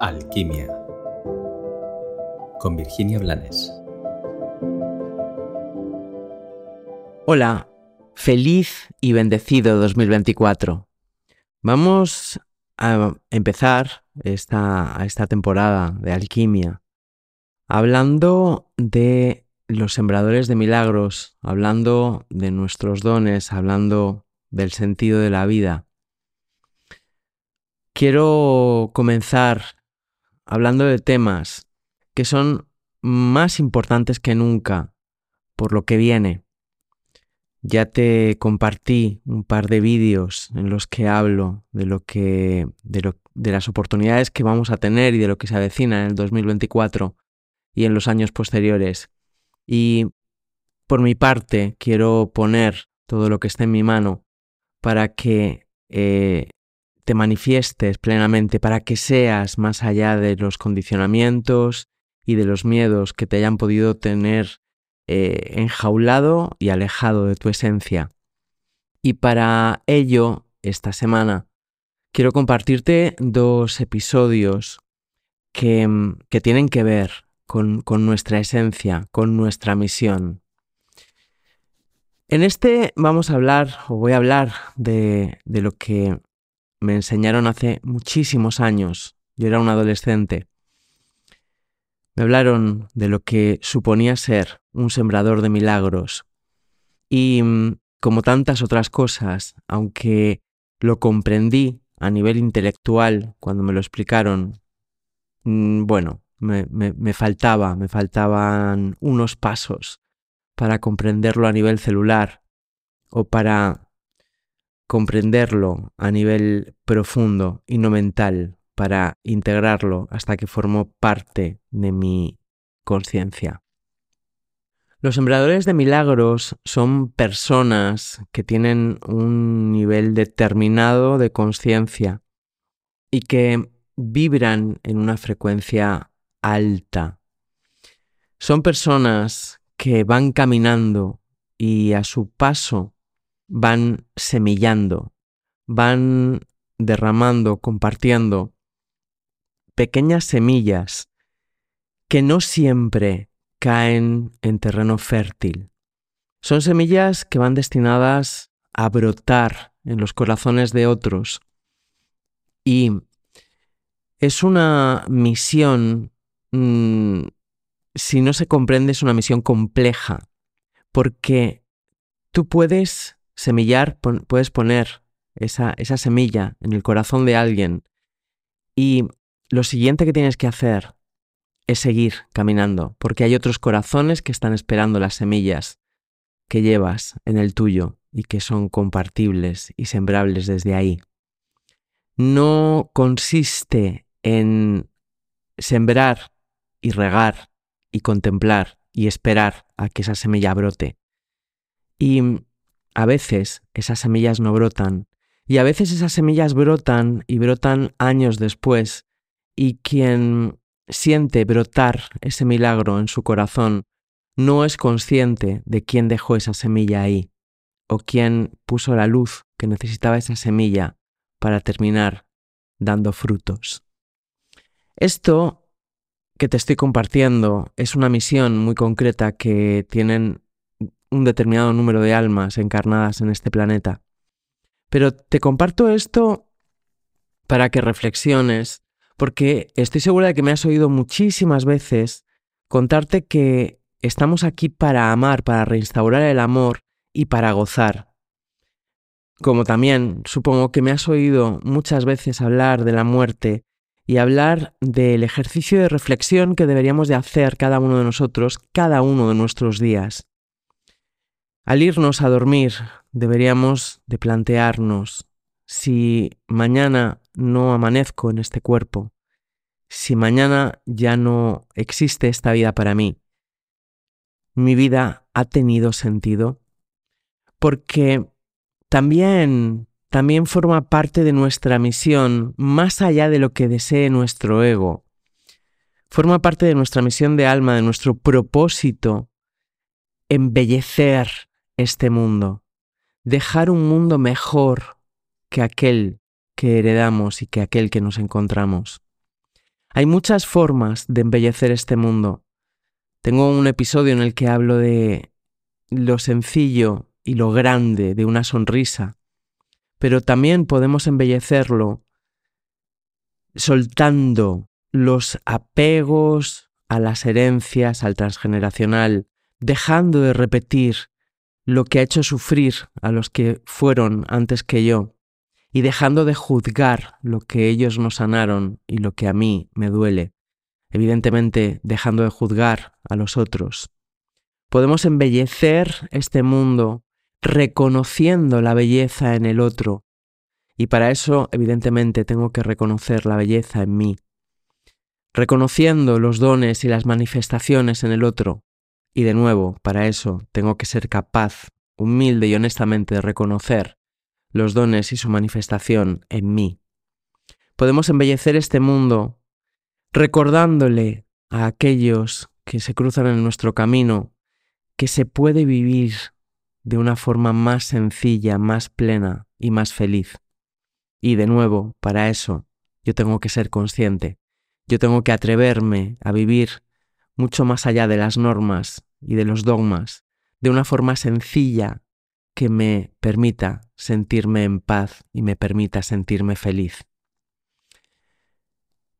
Alquimia con Virginia Blanes. Hola, feliz y bendecido 2024. Vamos a empezar esta, esta temporada de alquimia hablando de los sembradores de milagros, hablando de nuestros dones, hablando del sentido de la vida. Quiero comenzar hablando de temas que son más importantes que nunca por lo que viene. Ya te compartí un par de vídeos en los que hablo de lo que de, de las oportunidades que vamos a tener y de lo que se avecina en el 2024 y en los años posteriores. Y por mi parte quiero poner todo lo que esté en mi mano para que eh, te manifiestes plenamente, para que seas más allá de los condicionamientos y de los miedos que te hayan podido tener eh, enjaulado y alejado de tu esencia. Y para ello, esta semana, quiero compartirte dos episodios que, que tienen que ver con, con nuestra esencia, con nuestra misión. En este vamos a hablar, o voy a hablar de, de lo que me enseñaron hace muchísimos años. Yo era un adolescente. Me hablaron de lo que suponía ser un sembrador de milagros. Y mm, como tantas otras cosas, aunque lo comprendí a nivel intelectual cuando me lo explicaron, mm, bueno, me, me, me faltaba, me faltaban unos pasos para comprenderlo a nivel celular o para comprenderlo a nivel profundo y no mental para integrarlo hasta que formó parte de mi conciencia. Los sembradores de milagros son personas que tienen un nivel determinado de conciencia y que vibran en una frecuencia alta. Son personas que van caminando y a su paso van semillando, van derramando, compartiendo pequeñas semillas que no siempre caen en terreno fértil. Son semillas que van destinadas a brotar en los corazones de otros y es una misión, mmm, si no se comprende, es una misión compleja, porque tú puedes semillar, puedes poner esa, esa semilla en el corazón de alguien y lo siguiente que tienes que hacer es seguir caminando, porque hay otros corazones que están esperando las semillas que llevas en el tuyo y que son compartibles y sembrables desde ahí. No consiste en sembrar y regar y contemplar y esperar a que esa semilla brote. Y a veces esas semillas no brotan y a veces esas semillas brotan y brotan años después y quien siente brotar ese milagro en su corazón no es consciente de quién dejó esa semilla ahí o quién puso la luz que necesitaba esa semilla para terminar dando frutos. Esto que te estoy compartiendo es una misión muy concreta que tienen un determinado número de almas encarnadas en este planeta. Pero te comparto esto para que reflexiones, porque estoy segura de que me has oído muchísimas veces contarte que estamos aquí para amar, para reinstaurar el amor y para gozar. Como también supongo que me has oído muchas veces hablar de la muerte y hablar del ejercicio de reflexión que deberíamos de hacer cada uno de nosotros cada uno de nuestros días. Al irnos a dormir, deberíamos de plantearnos si mañana no amanezco en este cuerpo, si mañana ya no existe esta vida para mí, mi vida ha tenido sentido, porque también también forma parte de nuestra misión más allá de lo que desee nuestro ego. Forma parte de nuestra misión de alma, de nuestro propósito, embellecer este mundo, dejar un mundo mejor que aquel que heredamos y que aquel que nos encontramos. Hay muchas formas de embellecer este mundo. Tengo un episodio en el que hablo de lo sencillo y lo grande de una sonrisa, pero también podemos embellecerlo soltando los apegos a las herencias, al transgeneracional, dejando de repetir lo que ha hecho sufrir a los que fueron antes que yo y dejando de juzgar lo que ellos nos sanaron y lo que a mí me duele, evidentemente dejando de juzgar a los otros. Podemos embellecer este mundo reconociendo la belleza en el otro, y para eso evidentemente tengo que reconocer la belleza en mí, reconociendo los dones y las manifestaciones en el otro, y de nuevo, para eso tengo que ser capaz, humilde y honestamente, de reconocer los dones y su manifestación en mí. Podemos embellecer este mundo recordándole a aquellos que se cruzan en nuestro camino que se puede vivir de una forma más sencilla, más plena y más feliz. Y de nuevo, para eso, yo tengo que ser consciente, yo tengo que atreverme a vivir mucho más allá de las normas y de los dogmas, de una forma sencilla que me permita sentirme en paz y me permita sentirme feliz.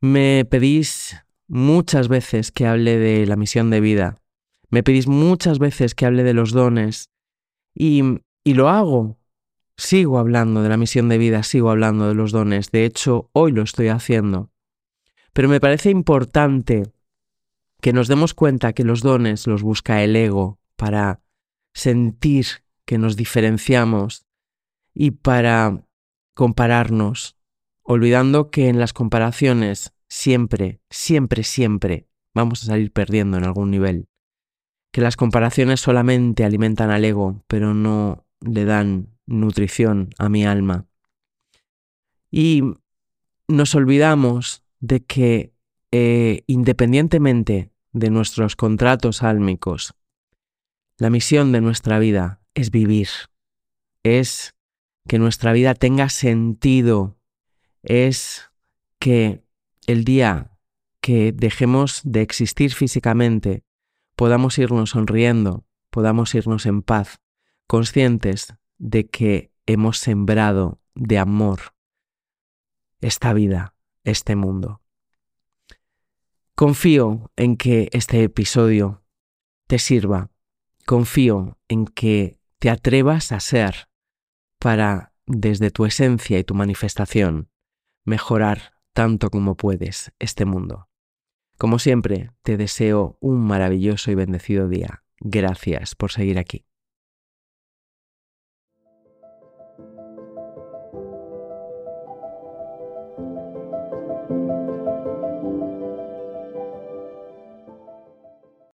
Me pedís muchas veces que hable de la misión de vida, me pedís muchas veces que hable de los dones y, y lo hago. Sigo hablando de la misión de vida, sigo hablando de los dones, de hecho hoy lo estoy haciendo. Pero me parece importante que nos demos cuenta que los dones los busca el ego para sentir que nos diferenciamos y para compararnos, olvidando que en las comparaciones siempre, siempre, siempre vamos a salir perdiendo en algún nivel. Que las comparaciones solamente alimentan al ego, pero no le dan nutrición a mi alma. Y nos olvidamos de que eh, independientemente de nuestros contratos álmicos, la misión de nuestra vida es vivir, es que nuestra vida tenga sentido, es que el día que dejemos de existir físicamente podamos irnos sonriendo, podamos irnos en paz, conscientes de que hemos sembrado de amor esta vida, este mundo. Confío en que este episodio te sirva, confío en que te atrevas a ser para, desde tu esencia y tu manifestación, mejorar tanto como puedes este mundo. Como siempre, te deseo un maravilloso y bendecido día. Gracias por seguir aquí.